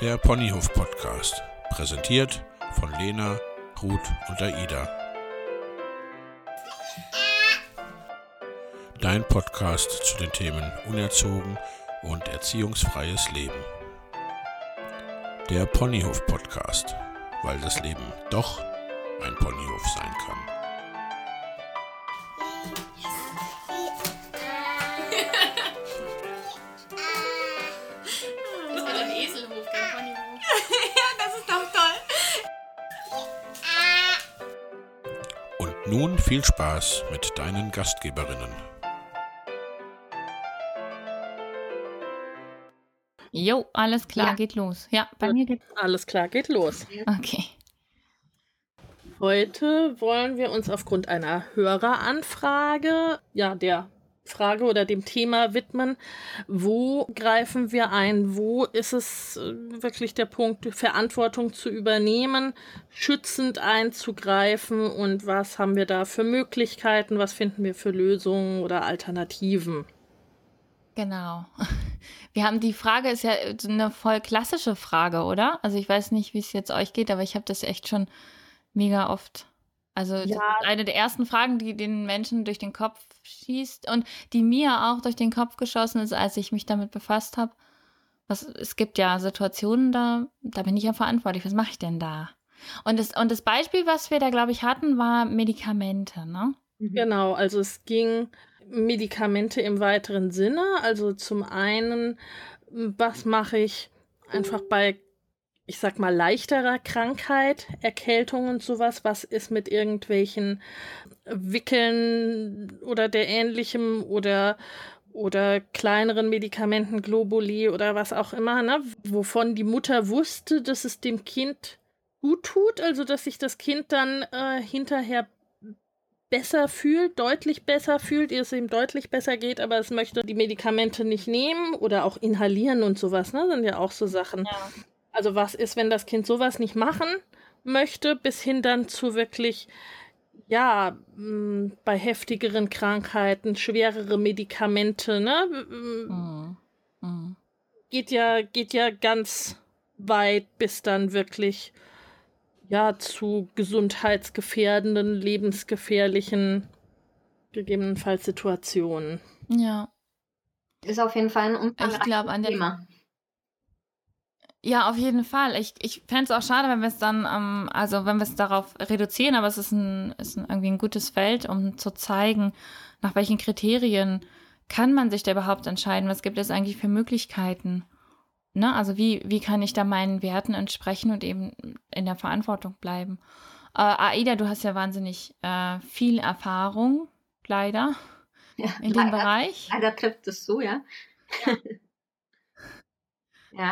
Der Ponyhof Podcast, präsentiert von Lena, Ruth und Aida. Dein Podcast zu den Themen Unerzogen und erziehungsfreies Leben. Der Ponyhof Podcast, weil das Leben doch ein Ponyhof sein kann. Nun viel Spaß mit deinen Gastgeberinnen. Jo, alles klar, Ja. geht los. Ja, bei mir geht. Alles klar, geht los. Okay. Heute wollen wir uns aufgrund einer Höreranfrage, ja, der Frage oder dem Thema widmen, wo greifen wir ein, wo ist es äh, wirklich der Punkt, Verantwortung zu übernehmen, schützend einzugreifen und was haben wir da für Möglichkeiten, was finden wir für Lösungen oder Alternativen. Genau. Wir haben die Frage, ist ja eine voll klassische Frage, oder? Also ich weiß nicht, wie es jetzt euch geht, aber ich habe das echt schon mega oft. Also das Ja. eine der ersten Fragen, die den Menschen durch den Kopf schießt und die mir auch durch den Kopf geschossen ist, als ich mich damit befasst habe. Was, es gibt ja Situationen, da, da bin ich ja verantwortlich. Was mache ich denn da? Und das, und das Beispiel, was wir da, glaube ich, hatten, war Medikamente, ne? Genau, also es ging Medikamente im weiteren Sinne. Also zum einen, was mache ich einfach bei, ich sag mal, leichterer Krankheit, Erkältung und sowas? Was ist mit irgendwelchen Wickeln oder der ähnlichem oder oder kleineren Medikamenten, Globuli oder was auch immer, ne? wovon die Mutter wusste, dass es dem Kind gut tut, also dass sich das Kind dann äh, hinterher besser fühlt, deutlich besser fühlt, ihr es ihm deutlich besser geht, aber es möchte die Medikamente nicht nehmen oder auch inhalieren und sowas, ne? Sind ja auch so Sachen. Ja. Also was ist, wenn das Kind sowas nicht machen möchte, bis hin dann zu wirklich, ja, mh, bei heftigeren Krankheiten, schwerere Medikamente, ne? Mhm. Mhm. Geht ja, geht ja ganz weit, bis dann wirklich ja zu gesundheitsgefährdenden, lebensgefährlichen gegebenenfalls Situationen. Ja. Ist auf jeden Fall ein umfangreiches glaub, an der- Thema. Ja, auf jeden Fall. Ich, ich fände es auch schade, wenn wir es dann, ähm, also wenn wir es darauf reduzieren, aber es ist, ein, ist ein, irgendwie ein gutes Feld, um zu zeigen, nach welchen Kriterien kann man sich da überhaupt entscheiden, was gibt es eigentlich für Möglichkeiten. Ne? Also wie, wie kann ich da meinen Werten entsprechen und eben in der Verantwortung bleiben. Äh, Aida, du hast ja wahnsinnig äh, viel Erfahrung, leider, Ja, in dem leider, Bereich. leider trifft es so, ja. Ja,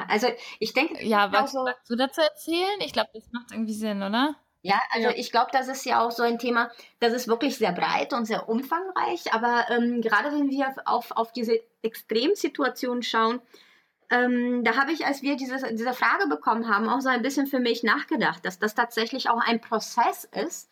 also ich denke, Ja, was so, du dazu erzählen? Ich glaube, das macht irgendwie Sinn, oder? ja, also Ja. ich glaube, das ist ja auch so ein Thema, das ist wirklich sehr breit und sehr umfangreich, aber ähm, gerade wenn wir auf, auf diese Extremsituation schauen, ähm, da habe ich, als wir diese, diese Frage bekommen haben, auch so ein bisschen für mich nachgedacht, dass das tatsächlich auch ein Prozess ist,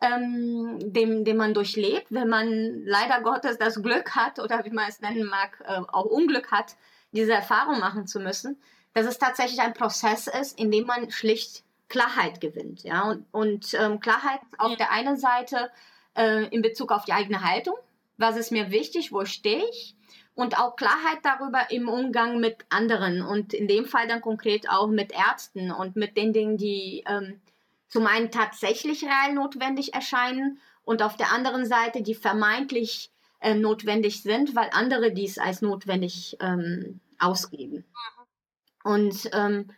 ähm, den, den man durchlebt, wenn man leider Gottes das Glück hat oder wie man es nennen mag, äh, auch Unglück hat, diese Erfahrung machen zu müssen, dass es tatsächlich ein Prozess ist, in dem man schlicht Klarheit gewinnt. Ja? Und, und ähm, Klarheit auf Ja. der einen Seite äh, in Bezug auf die eigene Haltung, was ist mir wichtig, wo stehe ich, und auch Klarheit darüber im Umgang mit anderen und in dem Fall dann konkret auch mit Ärzten und mit den Dingen, die ähm, zum einen tatsächlich real notwendig erscheinen und auf der anderen Seite, die vermeintlich äh, notwendig sind, weil andere dies als notwendig ähm, ausgeben. Und ähm,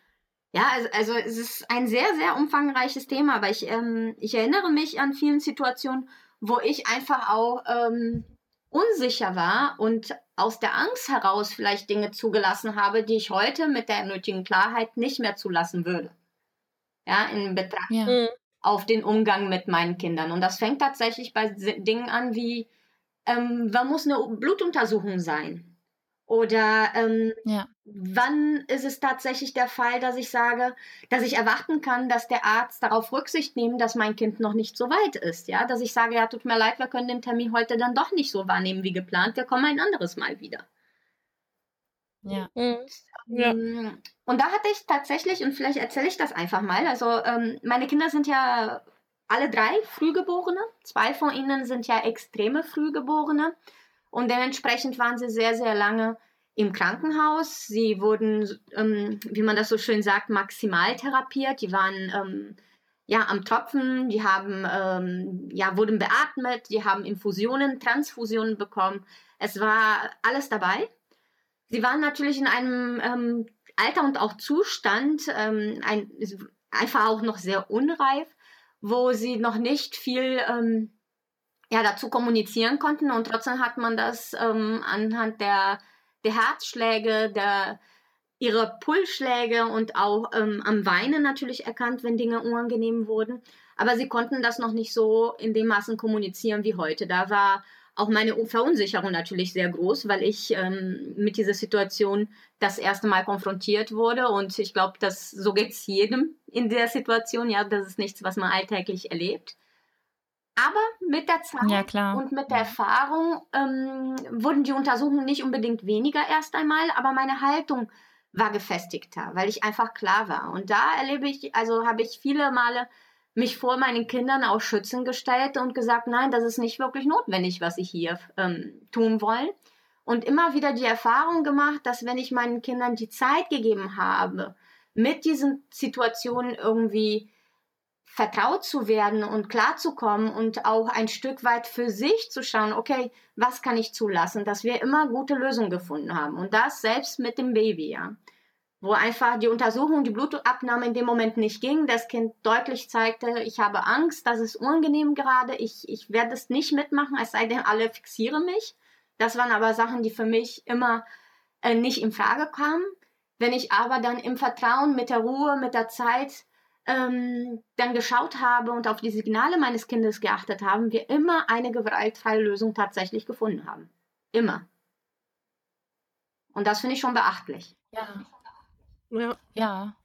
ja, also, also es ist ein sehr, sehr umfangreiches Thema, aber ich, ähm, ich erinnere mich an vielen Situationen, wo ich einfach auch ähm, unsicher war und aus der Angst heraus vielleicht Dinge zugelassen habe, die ich heute mit der nötigen Klarheit nicht mehr zulassen würde. Ja, in Betracht Ja. Mhm. auf den Umgang mit meinen Kindern. Und das fängt tatsächlich bei Dingen an wie, ähm, wann muss eine Blutuntersuchung sein? Oder ähm, Ja. wann ist es tatsächlich der Fall, dass ich sage, dass ich erwarten kann, dass der Arzt darauf Rücksicht nimmt, dass mein Kind noch nicht so weit ist. Ja, dass ich sage, ja, tut mir leid, wir können den Termin heute dann doch nicht so wahrnehmen wie geplant, wir kommen ein anderes Mal wieder. Ja. Ja. Ähm, Und da hatte ich tatsächlich, und vielleicht erzähle ich das einfach mal, also ähm, meine Kinder sind ja alle drei Frühgeborene. Zwei von ihnen sind ja extreme Frühgeborene. Und dementsprechend waren sie sehr, sehr lange im Krankenhaus. Sie wurden, ähm, wie man das so schön sagt, maximal therapiert. Die waren ähm, ja am Tropfen, die haben, ähm, ja, wurden beatmet, die haben Infusionen, Transfusionen bekommen. Es war alles dabei. Sie waren natürlich in einem ähm, Alter und auch Zustand, ähm, ein, einfach auch noch sehr unreif, wo sie noch nicht viel ähm, ja, dazu kommunizieren konnten und trotzdem hat man das ähm, anhand der, der Herzschläge, der, ihrer Pulsschläge und auch ähm, am Weinen natürlich erkannt, wenn Dinge unangenehm wurden. Aber sie konnten das noch nicht so in dem Maßen kommunizieren wie heute. Da war auch meine Verunsicherung natürlich sehr groß, weil ich ähm, mit dieser Situation das erste Mal konfrontiert wurde. Und ich glaube, dass so geht es jedem in der Situation. Ja, das ist nichts, was man alltäglich erlebt. Aber mit der Zeit Ja, und mit der Erfahrung ähm, wurden die Untersuchungen nicht unbedingt weniger erst einmal, aber meine Haltung war gefestigter, weil ich einfach klar war. Und da erlebe ich, also habe ich viele Male mich vor meinen Kindern auch schützen gestellt und gesagt, nein, das ist nicht wirklich notwendig, was sie hier ähm, tun wollen. Und immer wieder die Erfahrung gemacht, dass wenn ich meinen Kindern die Zeit gegeben habe, mit diesen Situationen irgendwie vertraut zu werden und klarzukommen und auch ein Stück weit für sich zu schauen, okay, was kann ich zulassen, dass wir immer gute Lösungen gefunden haben. Und das selbst mit dem Baby, ja. Wo einfach die Untersuchung, die Blutabnahme in dem Moment nicht ging, das Kind deutlich zeigte, ich habe Angst, das ist unangenehm gerade, ich, ich werde es nicht mitmachen, es sei denn, alle fixieren mich. Das waren aber Sachen, die für mich immer äh, nicht in Frage kamen. Wenn ich aber dann im Vertrauen, mit der Ruhe, mit der Zeit ähm, dann geschaut habe und auf die Signale meines Kindes geachtet haben, wir immer eine gewaltfreie Lösung tatsächlich gefunden haben. Immer. Und das finde ich schon beachtlich. Ja. Ja. Ja.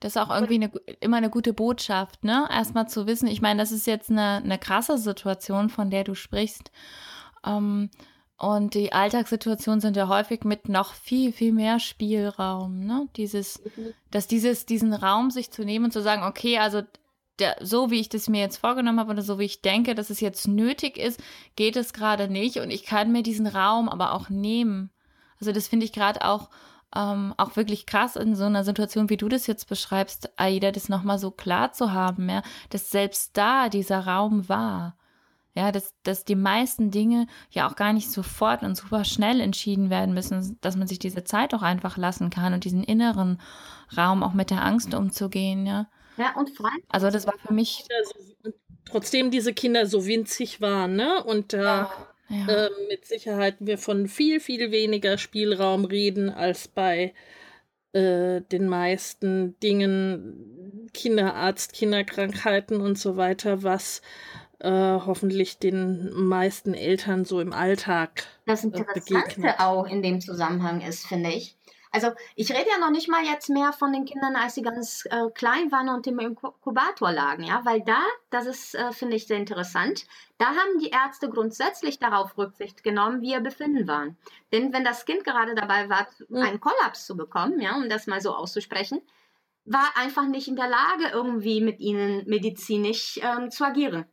Das ist auch irgendwie eine, immer eine gute Botschaft, ne? Erstmal zu wissen, ich meine, das ist jetzt eine, eine krasse Situation, von der du sprichst. Ähm, und die Alltagssituationen sind ja häufig mit noch viel, viel mehr Spielraum, ne? Dieses, dass dieses, diesen Raum sich zu nehmen und zu sagen, okay, also der, so wie ich das mir jetzt vorgenommen habe oder so wie ich denke, dass es jetzt nötig ist, geht es gerade nicht und ich kann mir diesen Raum aber auch nehmen. Also das finde ich gerade auch, ähm, auch wirklich krass in so einer Situation, wie du das jetzt beschreibst, Aida, das nochmal so klar zu haben, ja, dass selbst da dieser Raum war. Ja, dass, dass die meisten Dinge ja auch gar nicht sofort und super schnell entschieden werden müssen, dass man sich diese Zeit auch einfach lassen kann und diesen inneren Raum auch mit der Angst umzugehen, ja. Ja, und frei. Also das war für mich, trotzdem diese Kinder so winzig waren, ne? Und da ja, äh, mit Sicherheit wir von viel, viel weniger Spielraum reden als bei äh, den meisten Dingen, Kinderarzt, Kinderkrankheiten und so weiter, was äh, hoffentlich den meisten Eltern so im Alltag Das äh, Interessante begegnet. auch in dem Zusammenhang ist, finde ich. Also ich rede ja noch nicht mal jetzt mehr von den Kindern, als sie ganz äh, klein waren und im Inkubator lagen, ja, weil da, das ist, äh, finde ich, sehr interessant, da haben die Ärzte grundsätzlich darauf Rücksicht genommen, wie ihr Befinden waren. Denn wenn das Kind gerade dabei war, Mhm. einen Kollaps zu bekommen, ja, um das mal so auszusprechen, war einfach nicht in der Lage, irgendwie mit ihnen medizinisch ähm, zu agieren.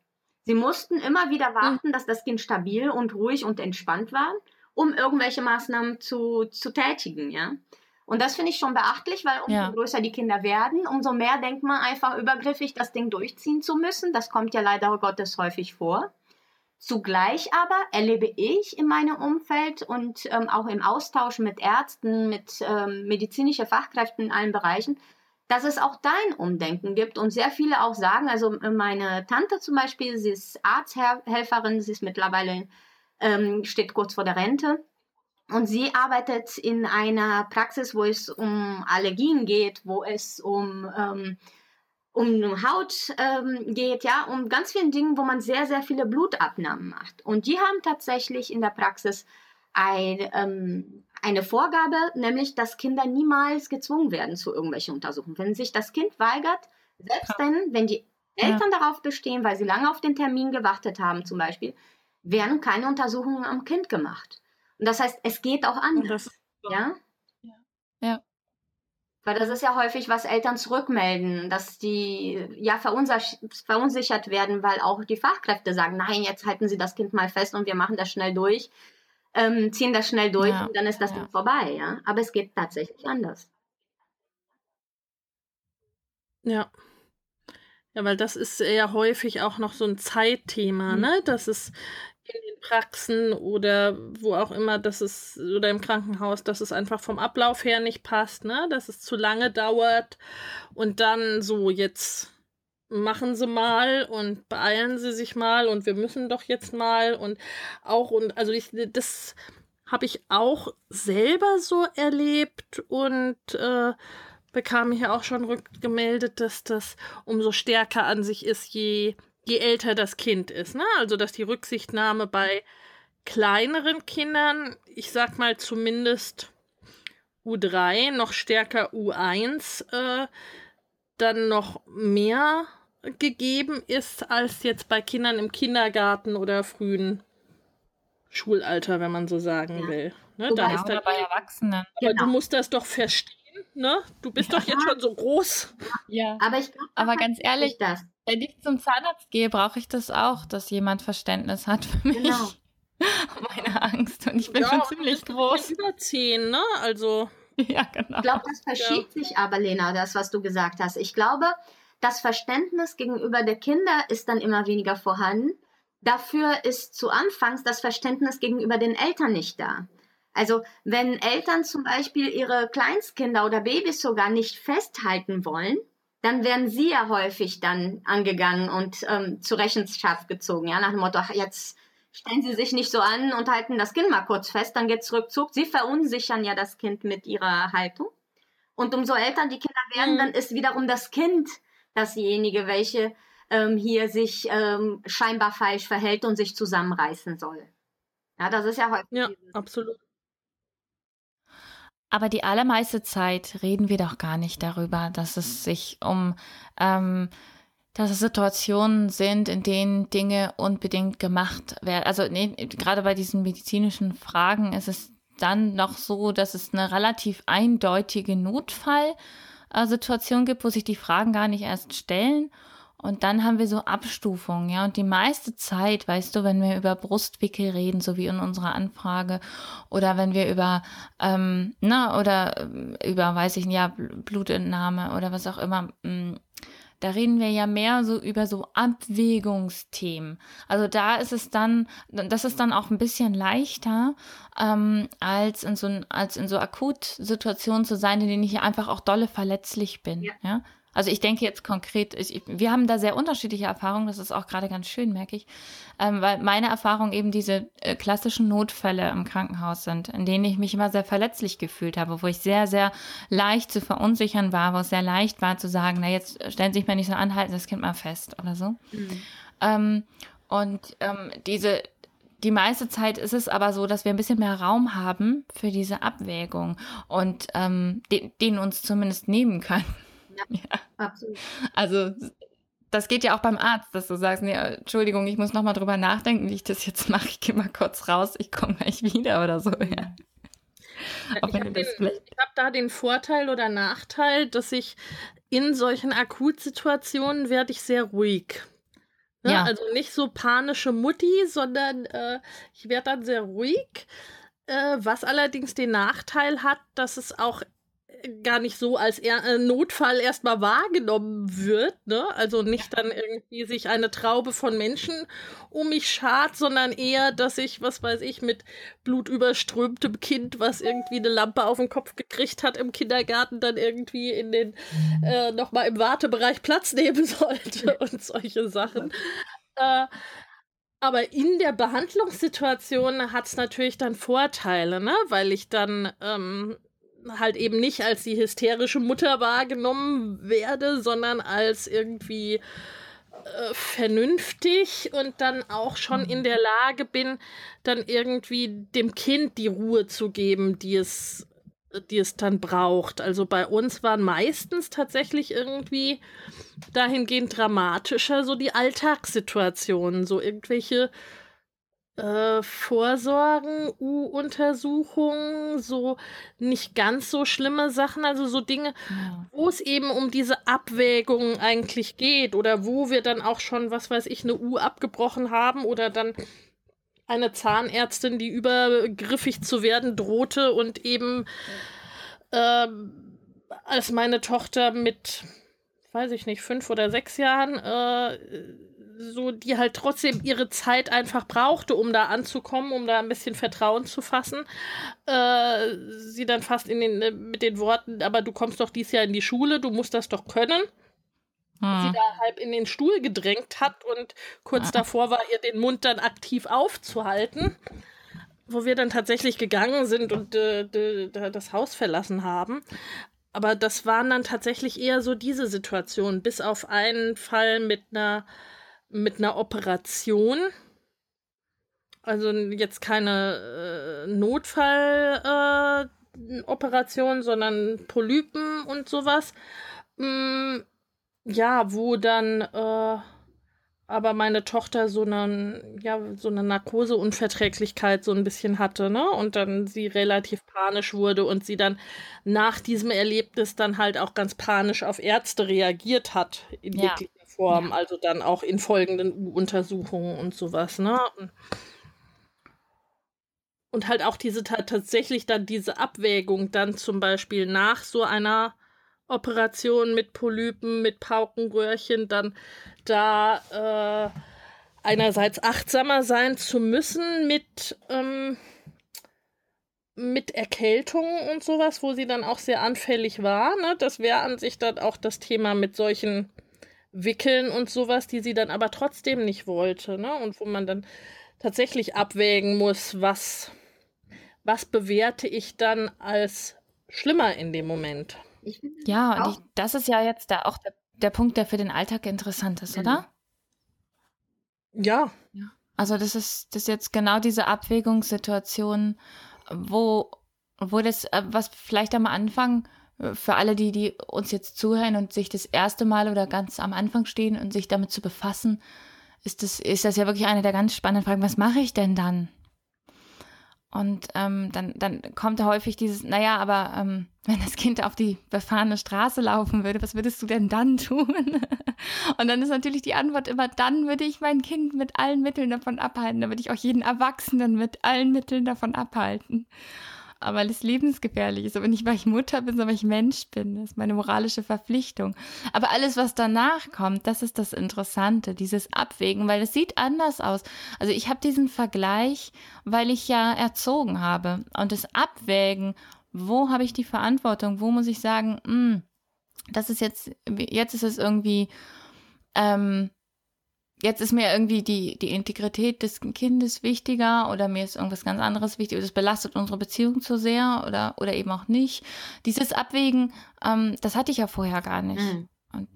Sie mussten immer wieder warten, dass das Kind stabil und ruhig und entspannt war, um irgendwelche Maßnahmen zu, zu tätigen, ja. Und das finde ich schon beachtlich, weil umso Ja. größer die Kinder werden, umso mehr denkt man einfach übergriffig, das Ding durchziehen zu müssen. Das kommt ja leider Gottes häufig vor. Zugleich aber erlebe ich in meinem Umfeld und ähm, auch im Austausch mit Ärzten, mit ähm, medizinischen Fachkräften in allen Bereichen, dass es auch dein Umdenken gibt und sehr viele auch sagen, also äh, meine Tante zum Beispiel, sie ist Arzthelferin, sie ist mittlerweile, ähm, steht kurz vor der Rente und sie arbeitet in einer Praxis, wo es um Allergien geht, wo es um, ähm, um Haut ähm, geht, ja, um ganz vielen Dingen, wo man sehr, sehr viele Blutabnahmen macht. Und die haben tatsächlich in der Praxis ein, ähm, eine Vorgabe, nämlich, dass Kinder niemals gezwungen werden zu irgendwelchen Untersuchungen. Wenn sich das Kind weigert, selbst wenn, wenn die Ja. Eltern darauf bestehen, weil sie lange auf den Termin gewartet haben zum Beispiel, werden keine Untersuchungen am Kind gemacht. Und das heißt, es geht auch anders. das, Ja? Ja. Weil das ist ja häufig, was Eltern zurückmelden, dass die ja verunsichert werden, weil auch die Fachkräfte sagen, nein, jetzt halten Sie das Kind mal fest und wir machen das schnell durch, ähm, ziehen das schnell durch ja. und dann ist das ja. vorbei, ja. Aber es geht tatsächlich anders. Ja. Ja, weil das ist ja häufig auch noch so ein Zeitthema, mhm. ne? Dass es in den Praxen oder wo auch immer, dass es, oder im Krankenhaus, dass es einfach vom Ablauf her nicht passt, ne? Dass es zu lange dauert und dann so, jetzt machen Sie mal und beeilen Sie sich mal und wir müssen doch jetzt mal und auch und also ich, das habe ich auch selber so erlebt und äh, bekam ja auch schon rückgemeldet, dass das umso stärker an sich ist, je, je älter das Kind ist. Ne? Also, dass die Rücksichtnahme bei kleineren Kindern, ich sag mal zumindest U3, noch stärker U1, äh, dann noch mehr gegeben ist als jetzt bei Kindern im Kindergarten oder frühen Schulalter, wenn man so sagen ja. will. Ne, da ist dann, bei Erwachsenen. Aber genau. du musst das doch verstehen ne? Du bist ja. doch jetzt schon so groß. Ja. Aber ich glaub, aber ganz ehrlich, das. wenn ich zum Zahnarzt gehe, brauche ich das auch, dass jemand Verständnis hat für mich. Genau. Meine Angst. Und ich bin ja, schon ziemlich groß. Über zehn, ne? Also. Ja, genau. Ich glaube, das verschiebt ja. sich aber, Lena, das, was du gesagt hast. Ich glaube, das Verständnis gegenüber der Kinder ist dann immer weniger vorhanden. Dafür ist zu Anfangs das Verständnis gegenüber den Eltern nicht da. Also wenn Eltern zum Beispiel ihre Kleinstkinder oder Babys sogar nicht festhalten wollen, dann werden sie ja häufig dann angegangen und ähm, zur Rechenschaft gezogen. Ja, nach dem Motto, ach, jetzt stellen Sie sich nicht so an und halten das Kind mal kurz fest, dann geht's rückzug. Sie verunsichern ja das Kind mit ihrer Haltung. Und umso älter die Kinder werden, mhm. dann ist wiederum das Kind dasjenige, welche ähm, hier sich ähm, scheinbar falsch verhält und sich zusammenreißen soll. Ja, das ist ja häufig. Ja, absolut. Aber die allermeiste Zeit reden wir doch gar nicht darüber, dass es sich um, ähm, dass es Situationen sind, in denen Dinge unbedingt gemacht werden. Also nee, gerade bei diesen medizinischen Fragen ist es dann noch so, dass es eine relativ eindeutige Notfallsituation gibt, wo sich die Fragen gar nicht erst stellen und dann haben wir so Abstufungen, ja. Und die meiste Zeit, weißt du, wenn wir über Brustwickel reden, so wie in unserer Anfrage, oder wenn wir über, ähm, na, oder äh, über, weiß ich nicht, ja, Blutentnahme oder was auch immer, mh, mm, da reden wir ja mehr so über so Abwägungsthemen. Also da ist es dann, das ist dann auch ein bisschen leichter, ähm, als in so als in so Akutsituationen zu sein, in denen ich einfach auch dolle verletzlich bin. Ja. ja? Also ich denke jetzt konkret, ich, wir haben da sehr unterschiedliche Erfahrungen, das ist auch gerade ganz schön, merke ich, ähm, weil meine Erfahrungen eben diese äh, klassischen Notfälle im Krankenhaus sind, in denen ich mich immer sehr verletzlich gefühlt habe, wo ich sehr, sehr leicht zu verunsichern war, wo es sehr leicht war zu sagen, na jetzt stellen Sie sich mal nicht so an, halten das Kind mal fest oder so. Mhm. Ähm, und ähm, diese, die meiste Zeit ist es aber so, dass wir ein bisschen mehr Raum haben für diese Abwägung und ähm, den, den uns zumindest nehmen können. Ja, absolut. Also das geht ja auch beim Arzt, dass du sagst, nee, Entschuldigung, ich muss noch mal drüber nachdenken, wie ich das jetzt mache. Ich gehe mal kurz raus, ich komme gleich wieder oder so. Ja. ich habe hab da den Vorteil oder Nachteil, dass ich in solchen Akutsituationen werde ich sehr ruhig. Ne? Ja. Also nicht so panische Mutti, sondern äh, ich werde dann sehr ruhig. Äh, was allerdings den Nachteil hat, dass es auch gar nicht so als er äh, Notfall erstmal wahrgenommen wird, ne? Also nicht dann irgendwie sich eine Traube von Menschen um mich schart, sondern eher, dass ich, was weiß ich, mit blutüberströmtem Kind, was irgendwie eine Lampe auf den Kopf gekriegt hat im Kindergarten, dann irgendwie in den äh, nochmal im Wartebereich Platz nehmen sollte und solche Sachen. Äh, aber in der Behandlungssituation hat es natürlich dann Vorteile, ne? Weil ich dann ähm, halt eben nicht als die hysterische Mutter wahrgenommen werde, sondern als irgendwie äh, vernünftig und dann auch schon in der Lage bin, dann irgendwie dem Kind die Ruhe zu geben, die es, die es dann braucht. Also bei uns waren meistens tatsächlich irgendwie dahingehend dramatischer so die Alltagssituationen, so irgendwelche äh, Vorsorgen, U-Untersuchungen, so nicht ganz so schlimme Sachen, also so Dinge, Ja. wo es eben um diese Abwägung eigentlich geht oder wo wir dann auch schon, was weiß ich, eine U abgebrochen haben oder dann eine Zahnärztin, die übergriffig zu werden drohte und eben ähm, als meine Tochter mit, weiß ich nicht, fünf oder sechs Jahren, äh, so die halt trotzdem ihre Zeit einfach brauchte, um da anzukommen, um da ein bisschen Vertrauen zu fassen, äh, sie dann fast in den, äh, mit den Worten, aber du kommst doch dies Jahr in die Schule, du musst das doch können, sie Hm. da halb in den Stuhl gedrängt hat und kurz Ah. davor war, ihr den Mund dann aktiv aufzuhalten, wo wir dann tatsächlich gegangen sind und äh, das Haus verlassen haben. Aber das waren dann tatsächlich eher so diese Situationen, bis auf einen Fall mit einer mit einer Operation. Also jetzt keine äh, Notfalloperation, äh, sondern Polypen und sowas. Mm, ja, wo dann äh, aber meine Tochter so eine, ja, so eine Narkoseunverträglichkeit so ein bisschen hatte, ne? Und dann sie relativ panisch wurde und sie dann nach diesem Erlebnis dann halt auch ganz panisch auf Ärzte reagiert hat, in Ja. jeglicher Form, also dann auch in folgenden U-Untersuchungen und sowas, ne? Und- halt auch diese ta- tatsächlich dann diese Abwägung dann zum Beispiel nach so einer Operation mit Polypen, mit Paukenröhrchen, dann da äh, einerseits achtsamer sein zu müssen mit, ähm, mit Erkältungen und sowas, wo sie dann auch sehr anfällig war. Ne? Das wäre an sich dann auch das Thema mit solchen Wickeln und sowas, die sie dann aber trotzdem nicht wollte. Ne? Und wo man dann tatsächlich abwägen muss, was, was bewerte ich dann als schlimmer in dem Moment. Ja, und ich, das ist ja jetzt da auch der, der Punkt, der für den Alltag interessant ist, Mhm. oder? Ja, Also das ist, das ist jetzt genau diese Abwägungssituation, wo, wo das, äh, was vielleicht am Anfang für alle, die, die uns jetzt zuhören und sich das erste Mal oder ganz am Anfang stehen und sich damit zu befassen, ist das, ist das ja wirklich eine der ganz spannenden Fragen, was mache ich denn dann? Und ähm, dann, dann kommt da häufig dieses, naja, aber ähm, wenn das Kind auf die befahrene Straße laufen würde, was würdest du denn dann tun? Und dann ist natürlich die Antwort immer, dann würde ich mein Kind mit allen Mitteln davon abhalten. Dann würde ich auch jeden Erwachsenen mit allen Mitteln davon abhalten. Aber weil es lebensgefährlich ist. Aber nicht, weil ich Mutter bin, sondern weil ich Mensch bin. Das ist meine moralische Verpflichtung. Aber alles, was danach kommt, das ist das Interessante, dieses Abwägen, weil es sieht anders aus. Also ich habe diesen Vergleich, weil ich ja erzogen habe. Und das Abwägen, wo habe ich die Verantwortung? Wo muss ich sagen, mh, das ist jetzt, jetzt ist es irgendwie, ähm, jetzt ist mir irgendwie die, die Integrität des Kindes wichtiger oder mir ist irgendwas ganz anderes wichtig, das belastet unsere Beziehung zu sehr oder, oder eben auch nicht. Dieses Abwägen, ähm, das hatte ich ja vorher gar nicht. Mhm. Und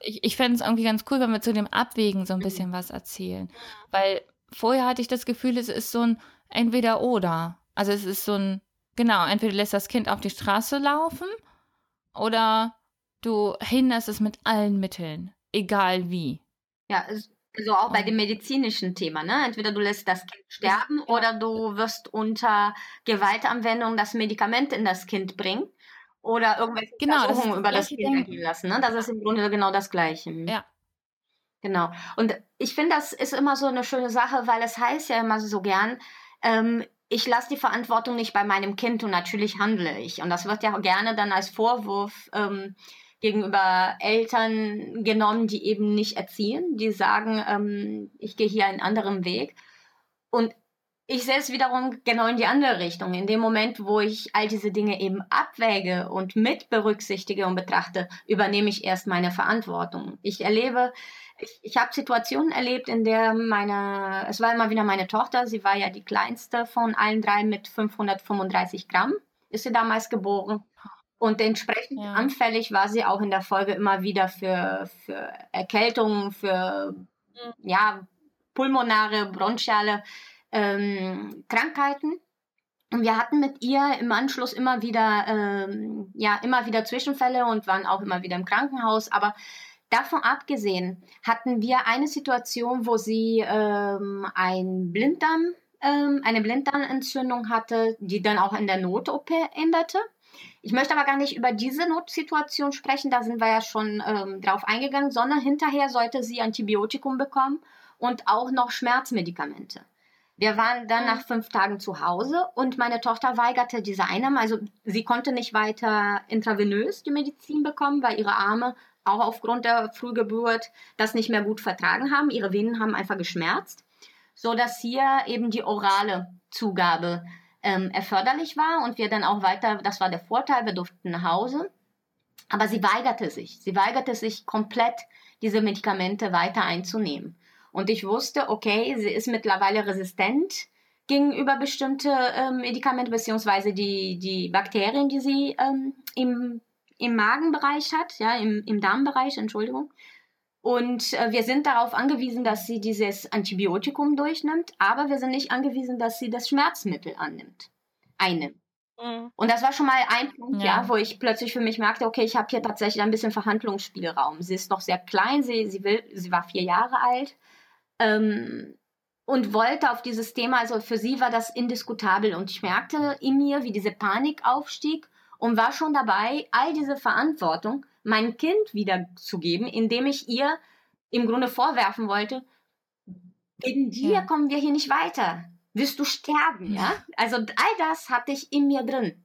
ich, ich, fände es irgendwie ganz cool, wenn wir zu dem Abwägen so ein bisschen was erzählen. Weil vorher hatte ich das Gefühl, es ist so ein Entweder-Oder. Also es ist so ein, genau, entweder du lässt das Kind auf die Straße laufen oder du hinderst es mit allen Mitteln, egal wie. Ja, also auch bei dem medizinischen Thema, ne? Entweder du lässt das Kind sterben oder du wirst unter Gewaltanwendung das Medikament in das Kind bringen oder irgendwelche Genau, Untersuchungen das über das Kind ergehen lassen, ne? Das ist im Grunde genau das Gleiche. Ja. Genau. Und ich finde, das ist immer so eine schöne Sache, weil es heißt ja immer so gern, ähm, ich lasse die Verantwortung nicht bei meinem Kind und natürlich handle ich. Und das wird ja gerne dann als Vorwurf ähm, gegenüber Eltern genommen, die eben nicht erziehen, die sagen, ähm, ich gehe hier einen anderen Weg. Und ich sehe es wiederum genau in die andere Richtung. In dem Moment, wo ich all diese Dinge eben abwäge und mit berücksichtige und betrachte, übernehme ich erst meine Verantwortung. Ich erlebe, ich, ich habe Situationen erlebt, in der meine, es war immer wieder meine Tochter, sie war ja die kleinste von allen drei mit 535 Gramm, ist sie damals geboren. Und entsprechend Ja. anfällig war sie auch in der Folge immer wieder für, für Erkältungen, für ja, pulmonare, bronchiale ähm, Krankheiten. Und wir hatten mit ihr im Anschluss immer wieder, ähm, ja, immer wieder Zwischenfälle und waren auch immer wieder im Krankenhaus. Aber Davon abgesehen hatten wir eine Situation, wo sie ähm, ein Blinddarm, ähm, eine Blinddarmentzündung hatte, die dann auch in der Not-OP endete. Ich möchte aber gar nicht über diese Notsituation sprechen, da sind wir ja schon ähm, drauf eingegangen, sondern hinterher sollte sie Antibiotikum bekommen und auch noch Schmerzmedikamente. Wir waren dann nach fünf Tagen zu Hause und meine Tochter weigerte diese Einnahme. Also sie konnte nicht weiter intravenös die Medizin bekommen, weil ihre Arme auch aufgrund der Frühgeburt das nicht mehr gut vertragen haben. Ihre Venen haben einfach geschmerzt, so dass hier eben die orale Zugabe ähm, erforderlich war und wir dann auch weiter, das war der Vorteil, wir durften nach Hause. Aber sie weigerte sich. Sie weigerte sich komplett, diese Medikamente weiter einzunehmen. Und ich wusste, okay, sie ist mittlerweile resistent gegenüber bestimmte ähm, Medikamente, beziehungsweise die, die Bakterien, die sie ähm, im, im Magenbereich hat, ja, im, im Darmbereich, Entschuldigung. Und äh, wir sind darauf angewiesen, dass sie dieses Antibiotikum durchnimmt, aber wir sind nicht angewiesen, dass sie das Schmerzmittel annimmt, einnimmt. Mhm. Und das war schon mal ein Punkt, ja. ja. wo ich plötzlich für mich merkte, okay, ich habe hier tatsächlich ein bisschen Verhandlungsspielraum. Sie ist noch sehr klein, sie, sie, will, sie war vier Jahre alt ähm, und wollte auf dieses Thema, also für sie war das indiskutabel und ich merkte in mir, wie diese Panik aufstieg und war schon dabei, all diese Verantwortung mein Kind wiederzugeben, indem ich ihr im Grunde vorwerfen wollte, wegen dir ja. kommen wir hier nicht weiter. Wirst du sterben, ja? Also all das hatte ich in mir drin.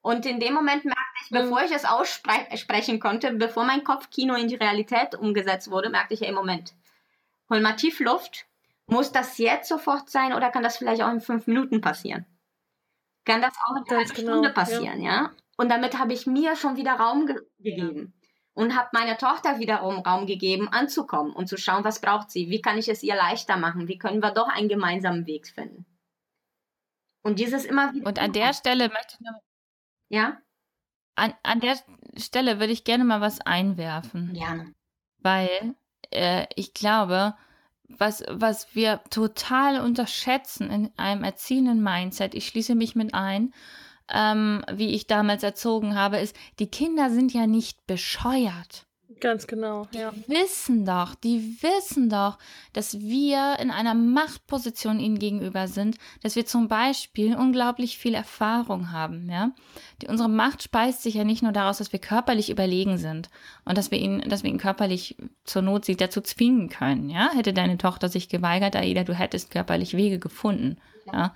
Und in dem Moment merkte ich, mhm. bevor ich es aussprechen konnte, bevor mein Kopfkino in die Realität umgesetzt wurde, merkte ich ja im Moment, hol mal tief Luft. Muss das jetzt sofort sein oder kann das vielleicht auch in fünf Minuten passieren? Kann das auch in einer genau, Stunde passieren, ja? ja? Und damit habe ich mir schon wieder Raum ge gegeben und habe meiner Tochter wiederum Raum gegeben, anzukommen und zu schauen, was braucht sie, wie kann ich es ihr leichter machen, wie können wir doch einen gemeinsamen Weg finden. Und dieses immer wieder. Und an der Stelle möchte ich noch. Ja? An, an der Stelle würde ich gerne mal was einwerfen. Gerne. Weil äh, ich glaube, was, was wir total unterschätzen in einem erziehenden Mindset, ich schließe mich mit ein, ähm, wie ich damals erzogen habe, ist, die Kinder sind ja nicht bescheuert. Ganz genau, ja. Die wissen doch, die wissen doch, dass wir in einer Machtposition ihnen gegenüber sind, dass wir zum Beispiel unglaublich viel Erfahrung haben, ja. Die, unsere Macht speist sich ja nicht nur daraus, dass wir körperlich überlegen sind und dass wir ihn, dass wir ihn körperlich zur Not sie dazu zwingen können, ja. Hätte deine Tochter sich geweigert, Aida, du hättest körperlich Wege gefunden, ja. ja?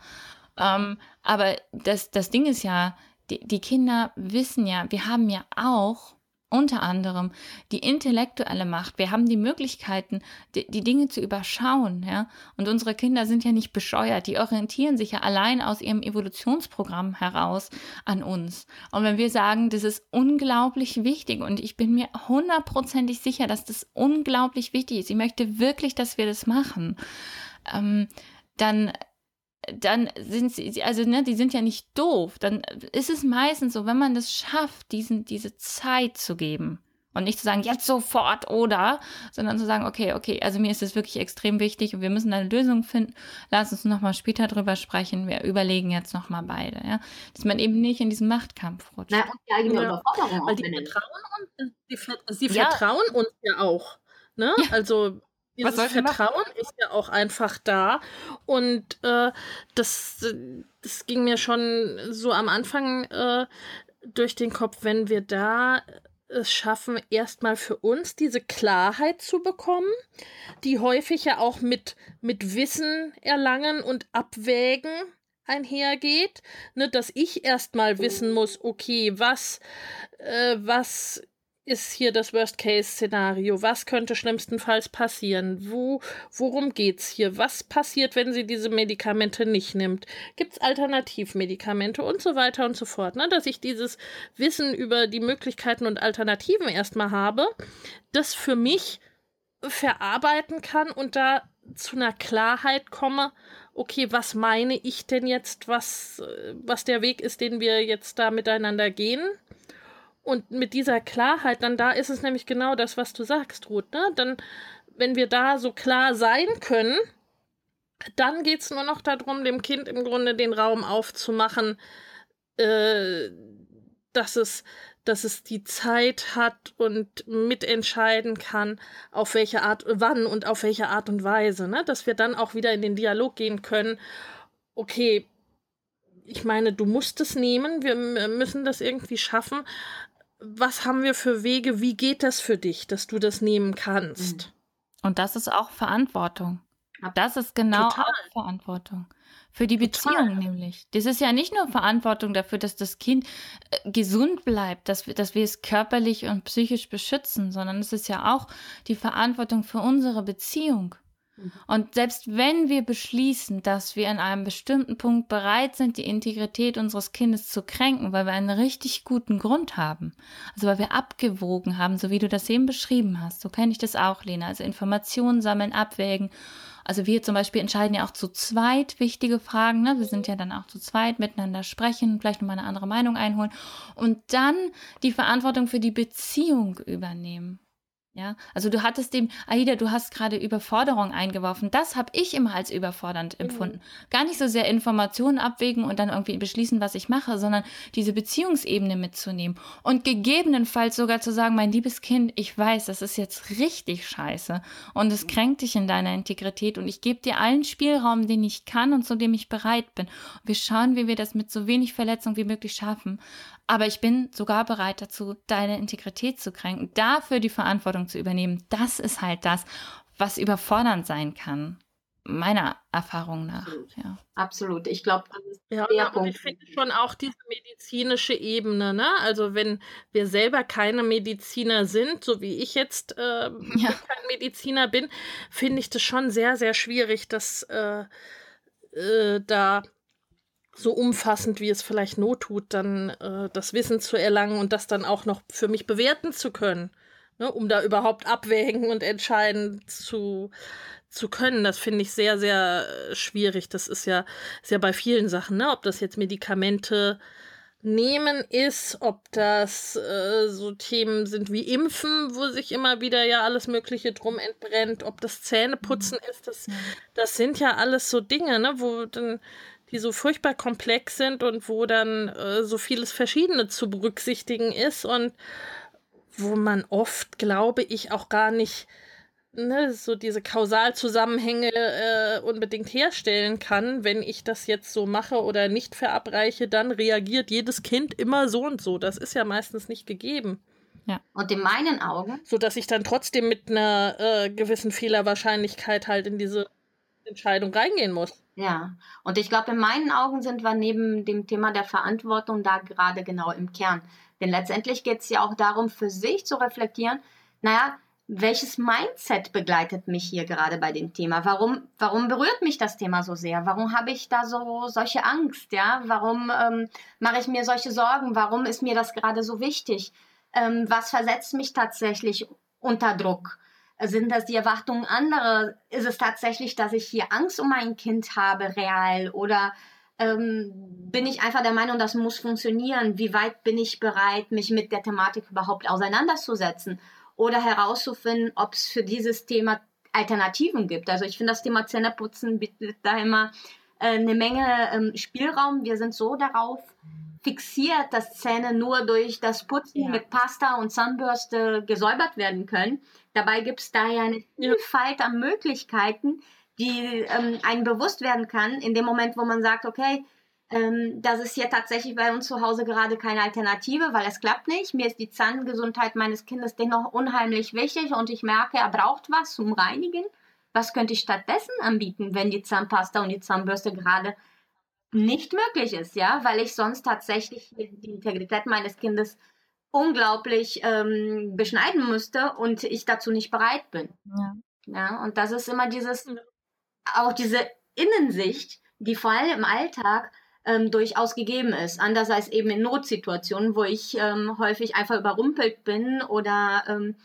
Ähm, aber das, das Ding ist ja, die, die Kinder wissen ja, wir haben ja auch unter anderem die intellektuelle Macht. Wir haben die Möglichkeiten, die, die, Dinge zu überschauen, ja. Und unsere Kinder sind ja nicht bescheuert. Die orientieren sich ja allein aus ihrem Evolutionsprogramm heraus an uns. Und wenn wir sagen, das ist unglaublich wichtig und ich bin mir hundertprozentig sicher, dass das unglaublich wichtig ist. Ich möchte wirklich, dass wir das machen. Ähm, dann dann sind sie, also ne, die sind ja nicht doof. Dann ist es meistens so, wenn man das schafft, diesen, diese Zeit zu geben und nicht zu sagen, jetzt sofort oder, sondern zu sagen, okay, okay, also mir ist das wirklich extrem wichtig und wir müssen eine Lösung finden. Lass uns nochmal später drüber sprechen. Wir überlegen jetzt nochmal beide, ja. Dass man eben nicht in diesen Machtkampf rutscht. Na, und die eigene ja. Überforderung Weil die vertrauen, und, sie, sie ja. vertrauen uns ja auch. Ne? Ja. Also dieses Was Vertrauen ist ja auch einfach da. Und äh, das, das ging mir schon so am Anfang äh, durch den Kopf, wenn wir da es schaffen, erstmal für uns diese Klarheit zu bekommen, die häufig ja auch mit, mit Wissen erlangen und abwägen einhergeht, ne, dass ich erstmal wissen muss, okay, was, äh, was ist hier das Worst-Case-Szenario? Was könnte schlimmstenfalls passieren? Wo, worum geht's hier? Was passiert, wenn sie diese Medikamente nicht nimmt? Gibt es Alternativmedikamente und so weiter und so fort? Ne? Dass ich dieses Wissen über die Möglichkeiten und Alternativen erstmal habe, das für mich verarbeiten kann und da zu einer Klarheit komme, okay, was meine ich denn jetzt, was, was der Weg ist, den wir jetzt da miteinander gehen? Und mit dieser Klarheit, dann da ist es nämlich genau das, was du sagst, Ruth. Ne? Dann, wenn wir da so klar sein können, dann geht es nur noch darum, dem Kind im Grunde den Raum aufzumachen, äh, dass es, dass es die Zeit hat und mitentscheiden kann, auf welche Art, wann und auf welche Art und Weise, ne? Dass wir dann auch wieder in den Dialog gehen können. Okay, ich meine, du musst es nehmen, wir müssen das irgendwie schaffen. Was haben wir für Wege? Wie geht das für dich, dass du das nehmen kannst? Mhm. Und das ist auch Verantwortung. Das ist genau Total. auch Verantwortung. Für die Beziehung Total. nämlich. Das ist ja nicht nur Verantwortung dafür, dass das Kind äh, gesund bleibt, dass wir, dass wir es körperlich und psychisch beschützen, sondern es ist ja auch die Verantwortung für unsere Beziehung. Mhm. Und selbst wenn wir beschließen, dass wir an einem bestimmten Punkt bereit sind, die Integrität unseres Kindes zu kränken, weil wir einen richtig guten Grund haben, also weil wir abgewogen haben, so wie du das eben beschrieben hast, so kenne ich das auch, Lena, also Informationen sammeln, abwägen also wir zum Beispiel entscheiden ja auch zu zweit wichtige Fragen. Ne? Wir sind ja dann auch zu zweit miteinander sprechen, vielleicht nochmal eine andere Meinung einholen und dann die Verantwortung für die Beziehung übernehmen. Ja, also du hattest dem, Aida, du hast gerade Überforderung eingeworfen. Das habe ich immer als überfordernd mhm. empfunden. Mhm. Gar nicht so sehr Informationen abwägen und dann irgendwie beschließen, was ich mache, sondern diese Beziehungsebene mitzunehmen und gegebenenfalls sogar zu sagen, mein liebes Kind, ich weiß, das ist jetzt richtig scheiße und es kränkt dich in deiner Integrität und ich gebe dir allen Spielraum, den ich kann und zu dem ich bereit bin. wir schauen, wie wir das mit so wenig Verletzung wie möglich schaffen. Aber ich bin sogar bereit dazu, deine Integrität zu kränken, dafür die Verantwortung zu übernehmen. Das ist halt das, was überfordernd sein kann. Meiner Erfahrung nach. Absolut. Ja. Absolut. Ich glaube, das ist ja, der Punkt. Ich finde schon auch diese medizinische Ebene, ne? Also wenn wir selber keine Mediziner sind, so wie ich jetzt äh, ja. kein Mediziner bin, finde ich das schon sehr, sehr schwierig, dass äh, äh, da so umfassend, wie es vielleicht not tut, dann äh, das Wissen zu erlangen und das dann auch noch für mich bewerten zu können, ne, um da überhaupt abwägen und entscheiden zu, zu können. Das finde ich sehr, sehr äh, schwierig. Das ist ja, ist ja bei vielen Sachen, ne? ob das jetzt Medikamente nehmen ist, ob das äh, so Themen sind wie Impfen, wo sich immer wieder ja alles Mögliche drum entbrennt, ob das Zähneputzen mhm. ist, das, das sind ja alles so Dinge, ne, wo dann die so furchtbar komplex sind und wo dann äh, so vieles Verschiedene zu berücksichtigen ist und wo man oft, glaube ich, auch gar nicht ne, so diese Kausalzusammenhänge äh, unbedingt herstellen kann. Wenn ich das jetzt so mache oder nicht verabreiche, dann reagiert jedes Kind immer so und so. Das ist ja meistens nicht gegeben. Ja. Und in meinen Augen. So dass ich dann trotzdem mit einer äh, gewissen Fehlerwahrscheinlichkeit halt in diese Entscheidung reingehen muss. Ja, und ich glaube, in meinen Augen sind wir neben dem Thema der Verantwortung da gerade genau im Kern. Denn letztendlich geht es ja auch darum, für sich zu reflektieren, naja, welches Mindset begleitet mich hier gerade bei dem Thema? Warum, warum berührt mich das Thema so sehr? Warum habe ich da so solche Angst? Ja, warum ähm, mache ich mir solche Sorgen? Warum ist mir das gerade so wichtig? Ähm, was versetzt mich tatsächlich unter Druck? Sind das die Erwartungen anderer? Ist es tatsächlich, dass ich hier Angst um mein Kind habe, real? Oder ähm, bin ich einfach der Meinung, das muss funktionieren? Wie weit bin ich bereit, mich mit der Thematik überhaupt auseinanderzusetzen? Oder herauszufinden, ob es für dieses Thema Alternativen gibt. Also ich finde, das Thema Zähneputzen bietet da immer äh, eine Menge ähm, Spielraum. Wir sind so darauf fixiert, dass Zähne nur durch das Putzen ja. mit Pasta und Zahnbürste gesäubert werden können. Dabei gibt es daher eine Vielfalt an Möglichkeiten, die ähm, einem bewusst werden kann, in dem Moment, wo man sagt, okay, ähm, das ist hier tatsächlich bei uns zu Hause gerade keine Alternative, weil es klappt nicht. Mir ist die Zahngesundheit meines Kindes dennoch unheimlich wichtig und ich merke, er braucht was zum Reinigen. Was könnte ich stattdessen anbieten, wenn die Zahnpasta und die Zahnbürste gerade nicht möglich ist, ja, weil ich sonst tatsächlich die Integrität meines Kindes unglaublich ähm, beschneiden müsste und ich dazu nicht bereit bin. Ja. ja, und das ist immer dieses, auch diese Innensicht, die vor allem im Alltag ähm, durchaus gegeben ist. Anders als eben in Notsituationen, wo ich ähm, häufig einfach überrumpelt bin oder ähm,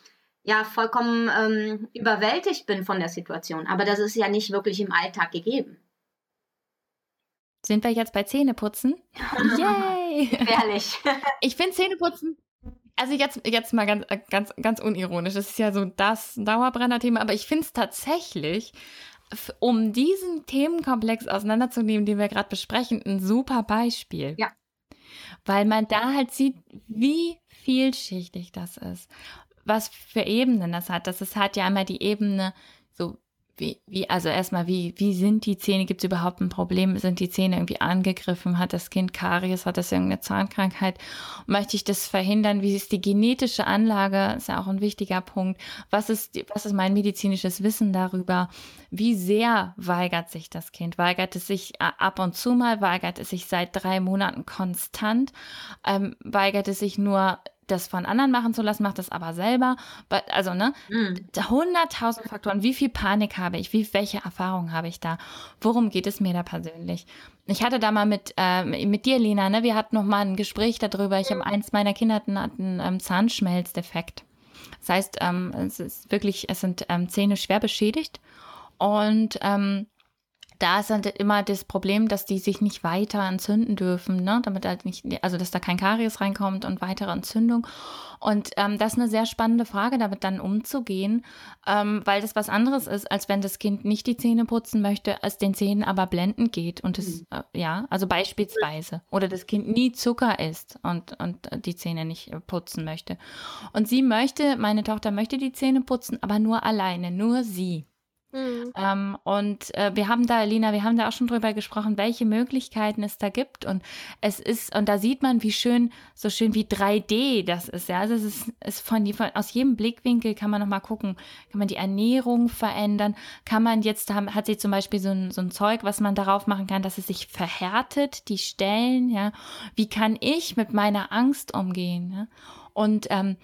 ja vollkommen ähm, überwältigt bin von der Situation. Aber das ist ja nicht wirklich im Alltag gegeben. Sind wir jetzt bei Zähneputzen? Yay! Ehrlich. Ich finde Zähneputzen also jetzt, jetzt mal ganz, ganz, ganz unironisch. Das ist ja so das Dauerbrenner-Thema, aber ich finde es tatsächlich, um diesen Themenkomplex auseinanderzunehmen, den wir gerade besprechen, ein super Beispiel. Ja. weil man da halt sieht, wie vielschichtig das ist, was für Ebenen das hat. Das ist, hat ja einmal die Ebene, wie, wie, also erstmal, wie, wie sind die Zähne? Gibt es überhaupt ein Problem? Sind die Zähne irgendwie angegriffen? Hat das Kind Karies? Hat das irgendeine Zahnkrankheit? Möchte ich das verhindern? Wie ist die genetische Anlage? Ist ja auch ein wichtiger Punkt. Was ist, was ist mein medizinisches Wissen darüber? Wie sehr weigert sich das Kind? Weigert es sich äh, ab und zu mal? Weigert es sich seit drei Monaten konstant? Ähm, weigert es sich nur das von anderen machen zu lassen, macht das aber selber. Also, ne, hunderttausend Faktoren. Wie viel Panik habe ich? Wie, welche Erfahrungen habe ich da? Worum geht es mir da persönlich? Ich hatte da mal mit, äh, mit dir, Lena, ne, wir hatten noch mal ein Gespräch darüber. Ich habe eins meiner Kinder hatten, hatten ähm, Zahnschmelzdefekt. Das heißt, ähm, es ist wirklich, es sind ähm, Zähne schwer beschädigt und ähm, da ist halt immer das Problem, dass die sich nicht weiter entzünden dürfen, ne? damit halt nicht, also dass da kein Karies reinkommt und weitere Entzündung. Und ähm, das ist eine sehr spannende Frage, damit dann umzugehen, ähm, weil das was anderes ist, als wenn das Kind nicht die Zähne putzen möchte, es den Zähnen aber blendend geht. Und das, mhm. äh, ja, also beispielsweise. Oder das Kind nie Zucker isst und, und die Zähne nicht äh, putzen möchte. Und sie möchte, meine Tochter möchte die Zähne putzen, aber nur alleine, nur sie. Mhm. Ähm, und äh, wir haben da, Lina, wir haben da auch schon drüber gesprochen, welche Möglichkeiten es da gibt. Und es ist, und da sieht man, wie schön, so schön wie 3D das ist. Ja, also es ist, ist von, von aus jedem Blickwinkel kann man nochmal gucken, kann man die Ernährung verändern, kann man jetzt, hat sie zum Beispiel so ein, so ein Zeug, was man darauf machen kann, dass es sich verhärtet, die Stellen, ja. Wie kann ich mit meiner Angst umgehen? Ja? Und ähm,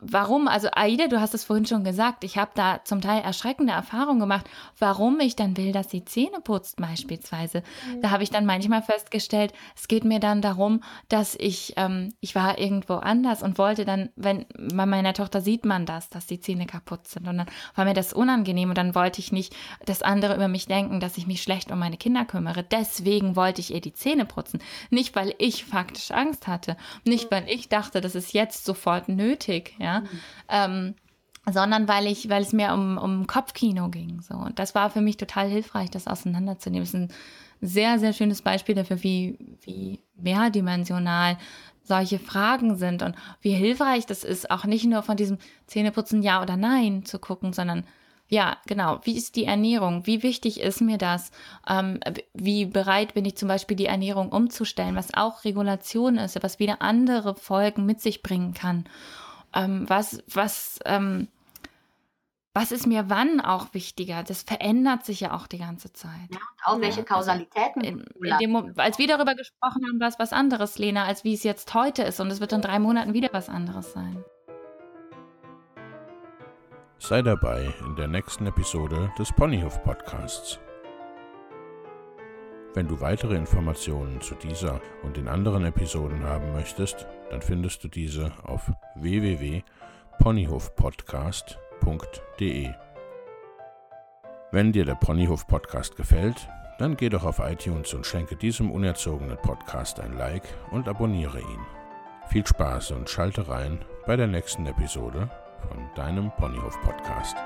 warum, also Aida, du hast es vorhin schon gesagt, ich habe da zum Teil erschreckende Erfahrungen gemacht, warum ich dann will, dass sie Zähne putzt beispielsweise. Mhm. Da habe ich dann manchmal festgestellt, es geht mir dann darum, dass ich, ähm, ich war irgendwo anders und wollte dann, wenn bei meiner Tochter sieht man das, dass die Zähne kaputt sind und dann war mir das unangenehm und dann wollte ich nicht, dass andere über mich denken, dass ich mich schlecht um meine Kinder kümmere. Deswegen wollte ich ihr die Zähne putzen. Nicht, weil ich faktisch Angst hatte, nicht, weil ich dachte, das ist jetzt sofort nötig, Musik, ja. Mhm. Ähm, sondern weil ich, weil es mir um, um Kopfkino ging. So. Und das war für mich total hilfreich, das auseinanderzunehmen. Das ist ein sehr, sehr schönes Beispiel dafür, wie, wie mehrdimensional solche Fragen sind und wie hilfreich das ist, auch nicht nur von diesem Zähneputzen Ja oder Nein zu gucken, sondern ja, genau. Wie ist die Ernährung? Wie wichtig ist mir das? Ähm, wie bereit bin ich zum Beispiel, die Ernährung umzustellen, was auch Regulation ist, was wieder andere Folgen mit sich bringen kann ähm, was, was, ähm, was ist mir wann auch wichtiger? Das verändert sich ja auch die ganze Zeit. Ja, auch welche also Kausalitäten. In, in dem, als wir darüber gesprochen haben, war es was anderes, Lena, als wie es jetzt heute ist. Und es wird in drei Monaten wieder was anderes sein. Sei dabei in der nächsten Episode des Ponyhof Podcasts. Wenn du weitere Informationen zu dieser und den anderen Episoden haben möchtest, dann findest du diese auf www.ponyhofpodcast.de. Wenn dir der Ponyhof Podcast gefällt, dann geh doch auf iTunes und schenke diesem unerzogenen Podcast ein Like und abonniere ihn. Viel Spaß und schalte rein bei der nächsten Episode von deinem Ponyhof Podcast.